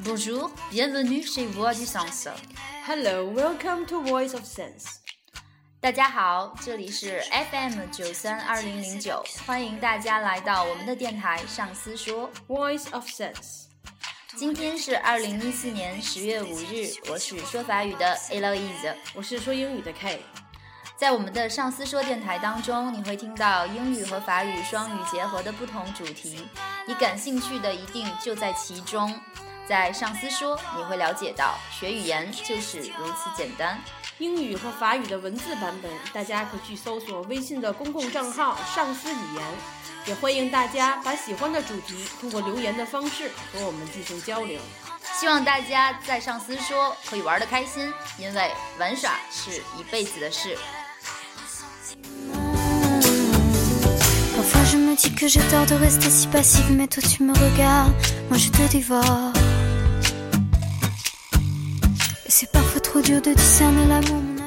Bonjour, bienvenue chez Voix du Sens. Hello, welcome to Voice of Sense. 大家好，这里是 FM 九三二零零九，欢迎大家来到我们的电台上司说 Voice of Sense。今天是二零一四年十月五日，我是说法语的 Eloise，我是说英语的 K。在我们的上司说电台当中，你会听到英语和法语双语结合的不同主题，你感兴趣的一定就在其中。在上司说，你会了解到学语言就是如此简单。英语和法语的文字版本，大家可去搜索微信的公共账号“上司语言”，也欢迎大家把喜欢的主题通过留言的方式和我们进行交流。希望大家在上司说可以玩得开心，因为玩耍是一辈子的事。Me dis que j'ai tort de rester si passive, mais toi tu me regardes, moi je te dévore. Et c'est parfois trop dur de discerner l'amour.